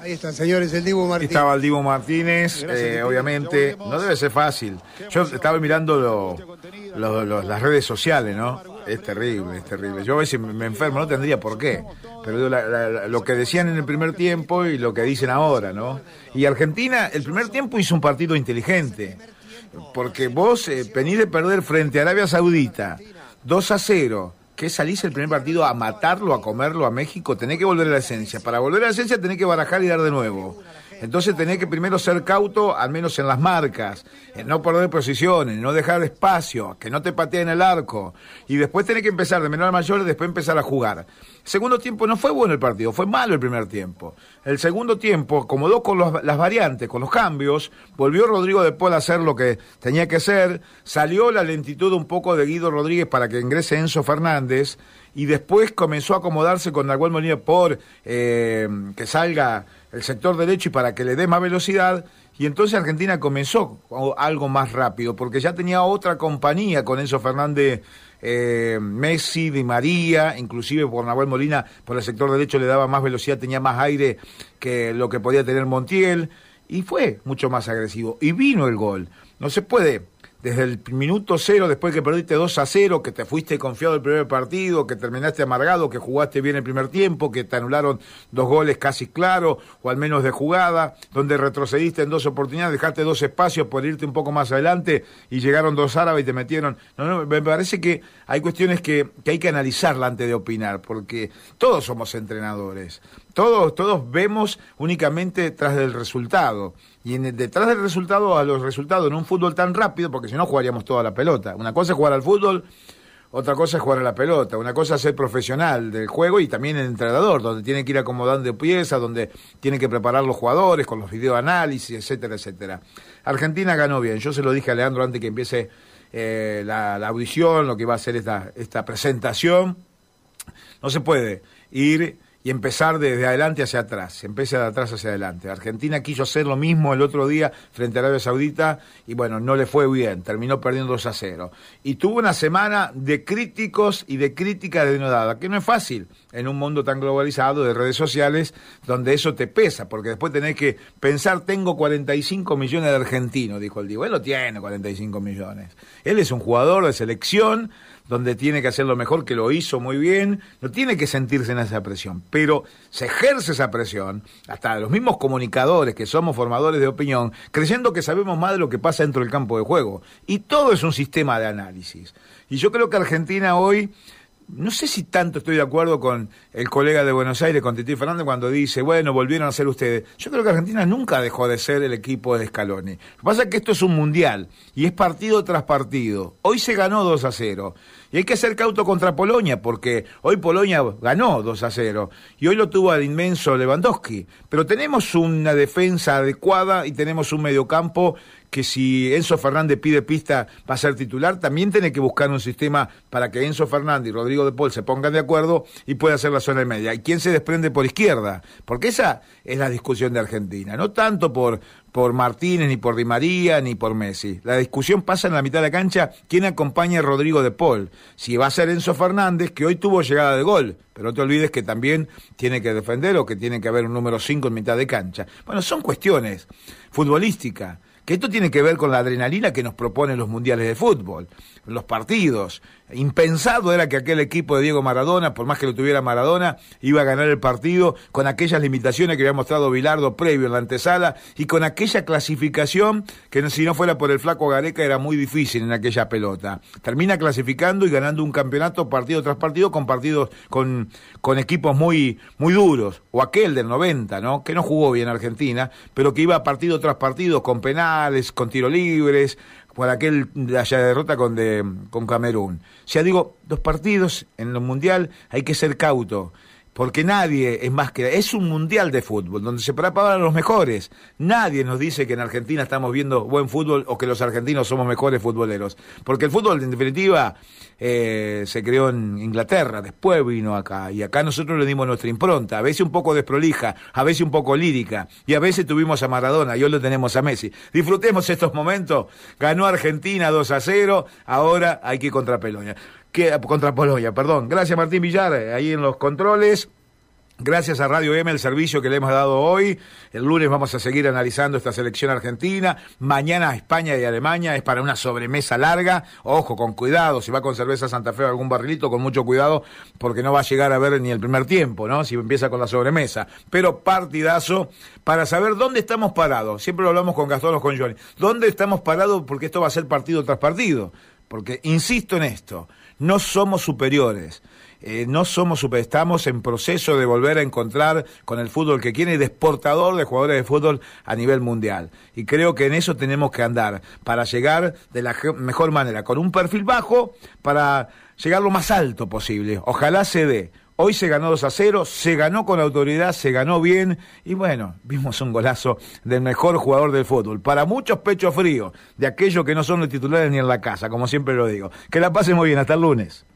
Ahí están, señores, el Divo Martínez. Estaba el Divo Martínez, eh, obviamente, no debe ser fácil. Yo estaba mirando las redes sociales, ¿no? Es terrible, es terrible. Yo a veces me enfermo, no tendría por qué. Pero lo que decían en el primer tiempo y lo que dicen ahora, ¿no? Y Argentina, el primer tiempo hizo un partido inteligente. Porque vos eh, venís de perder frente a Arabia Saudita 2 a 0 que salís el primer partido a matarlo, a comerlo a México, tenés que volver a la esencia. Para volver a la esencia tenés que barajar y dar de nuevo. Entonces tenés que primero ser cauto, al menos en las marcas, en no perder posiciones, no dejar espacio, que no te pateen el arco. Y después tenés que empezar de menor a mayor y después empezar a jugar. Segundo tiempo no fue bueno el partido, fue malo el primer tiempo. El segundo tiempo acomodó con las variantes, con los cambios, volvió Rodrigo de Paul a hacer lo que tenía que hacer, salió la lentitud un poco de Guido Rodríguez para que ingrese Enzo Fernández y después comenzó a acomodarse con Nahuel Molina por eh, que salga el sector derecho y para que le dé más velocidad. Y entonces Argentina comenzó algo más rápido, porque ya tenía otra compañía con Enzo Fernández eh, Messi, Di María, inclusive por Nahuel Molina, por el sector derecho le daba más velocidad, tenía más aire que lo que podía tener Montiel, y fue mucho más agresivo. Y vino el gol. No se puede desde el minuto cero, después que perdiste 2 a 0, que te fuiste confiado el primer partido, que terminaste amargado, que jugaste bien el primer tiempo, que te anularon dos goles casi claros, o al menos de jugada, donde retrocediste en dos oportunidades, dejaste dos espacios por irte un poco más adelante y llegaron dos árabes y te metieron. No, no, me parece que hay cuestiones que, hay que analizarla antes de opinar, porque todos somos entrenadores. Todos, todos vemos únicamente tras del resultado. Y detrás del resultado, a los resultados en un fútbol tan rápido, porque si no jugaríamos toda la pelota. Una cosa es jugar al fútbol, otra cosa es jugar a la pelota. Una cosa es ser profesional del juego y también el entrenador, donde tiene que ir acomodando piezas, donde tiene que preparar los jugadores con los videoanálisis, etcétera, etcétera. Argentina ganó bien. Yo se lo dije a Leandro antes que empiece eh, la, la, audición, lo que va a ser esta, esta presentación. No se puede ir y empezar desde adelante hacia atrás, empieza de atrás hacia adelante. Argentina quiso hacer lo mismo el otro día frente a Arabia Saudita y bueno, no le fue bien, terminó perdiendo 2 a 0. Y tuvo una semana de críticos y de crítica denodada, que no es fácil en un mundo tan globalizado de redes sociales donde eso te pesa, porque después tenés que pensar, tengo 45 millones de argentinos, dijo el Diego. Él no tiene 45 millones. Él es un jugador de selección donde tiene que hacer lo mejor, que lo hizo muy bien, no tiene que sentirse en esa presión, pero se ejerce esa presión, hasta los mismos comunicadores que somos formadores de opinión, creyendo que sabemos más de lo que pasa dentro del campo de juego. Y todo es un sistema de análisis. Y yo creo que Argentina hoy no sé si tanto estoy de acuerdo con el colega de Buenos Aires, con Titi Fernández, cuando dice, bueno, volvieron a ser ustedes. Yo creo que Argentina nunca dejó de ser el equipo de Scaloni. Lo que pasa es que esto es un mundial y es partido tras partido. Hoy se ganó 2 a 0. Y hay que ser cauto contra Polonia, porque hoy Polonia ganó 2 a 0 y hoy lo tuvo al inmenso Lewandowski. Pero tenemos una defensa adecuada y tenemos un mediocampo que si Enzo Fernández pide pista va a ser titular, también tiene que buscar un sistema para que Enzo Fernández y Rodrigo de Paul se pongan de acuerdo y pueda hacer la zona media. ¿Y quién se desprende por izquierda? Porque esa es la discusión de Argentina, no tanto por, por Martínez, ni por Di María, ni por Messi. La discusión pasa en la mitad de la cancha quién acompaña a Rodrigo de Paul. Si va a ser Enzo Fernández, que hoy tuvo llegada de gol, pero no te olvides que también tiene que defender o que tiene que haber un número 5 en mitad de cancha. Bueno, son cuestiones futbolísticas que esto tiene que ver con la adrenalina que nos proponen los mundiales de fútbol, los partidos. Impensado era que aquel equipo de Diego Maradona, por más que lo tuviera Maradona, iba a ganar el partido con aquellas limitaciones que había mostrado Bilardo previo en la antesala y con aquella clasificación que si no fuera por el flaco Gareca era muy difícil en aquella pelota. Termina clasificando y ganando un campeonato partido tras partido con partidos con, equipos muy, muy duros. O aquel del 90, ¿no? Que no jugó bien Argentina, pero que iba partido tras partido con con tiro libres, por aquel haya derrota con, de, con Camerún. Ya digo, dos partidos en el Mundial hay que ser cauto porque nadie es más que... Es un mundial de fútbol, donde se preparan los mejores. Nadie nos dice que en Argentina estamos viendo buen fútbol o que los argentinos somos mejores futboleros. Porque el fútbol, en definitiva, eh, se creó en Inglaterra, después vino acá. Y acá nosotros le dimos nuestra impronta, a veces un poco desprolija, a veces un poco lírica. Y a veces tuvimos a Maradona y hoy lo tenemos a Messi. Disfrutemos estos momentos. Ganó Argentina 2 a 0, ahora hay que ir contra Pelonia que, contra Polonia, perdón. Gracias Martín Villar, ahí en los controles. Gracias a Radio M el servicio que le hemos dado hoy. El lunes vamos a seguir analizando esta selección argentina. Mañana España y Alemania es para una sobremesa larga. Ojo, con cuidado. Si va con cerveza Santa Fe o algún barrilito, con mucho cuidado, porque no va a llegar a ver ni el primer tiempo, ¿no? Si empieza con la sobremesa. Pero partidazo para saber dónde estamos parados. Siempre lo hablamos con Gastón o con Johnny. ¿Dónde estamos parados? Porque esto va a ser partido tras partido. Porque, insisto en esto, no somos superiores. Eh, no somos super, estamos en proceso de volver a encontrar con el fútbol que quiere de exportador de jugadores de fútbol a nivel mundial. Y creo que en eso tenemos que andar para llegar de la mejor manera, con un perfil bajo, para llegar lo más alto posible. Ojalá se dé. Hoy se ganó 2 a 0, se ganó con autoridad, se ganó bien y bueno, vimos un golazo del mejor jugador del fútbol. Para muchos pechos fríos, de aquellos que no son los titulares ni en la casa, como siempre lo digo. Que la pasen muy bien, hasta el lunes.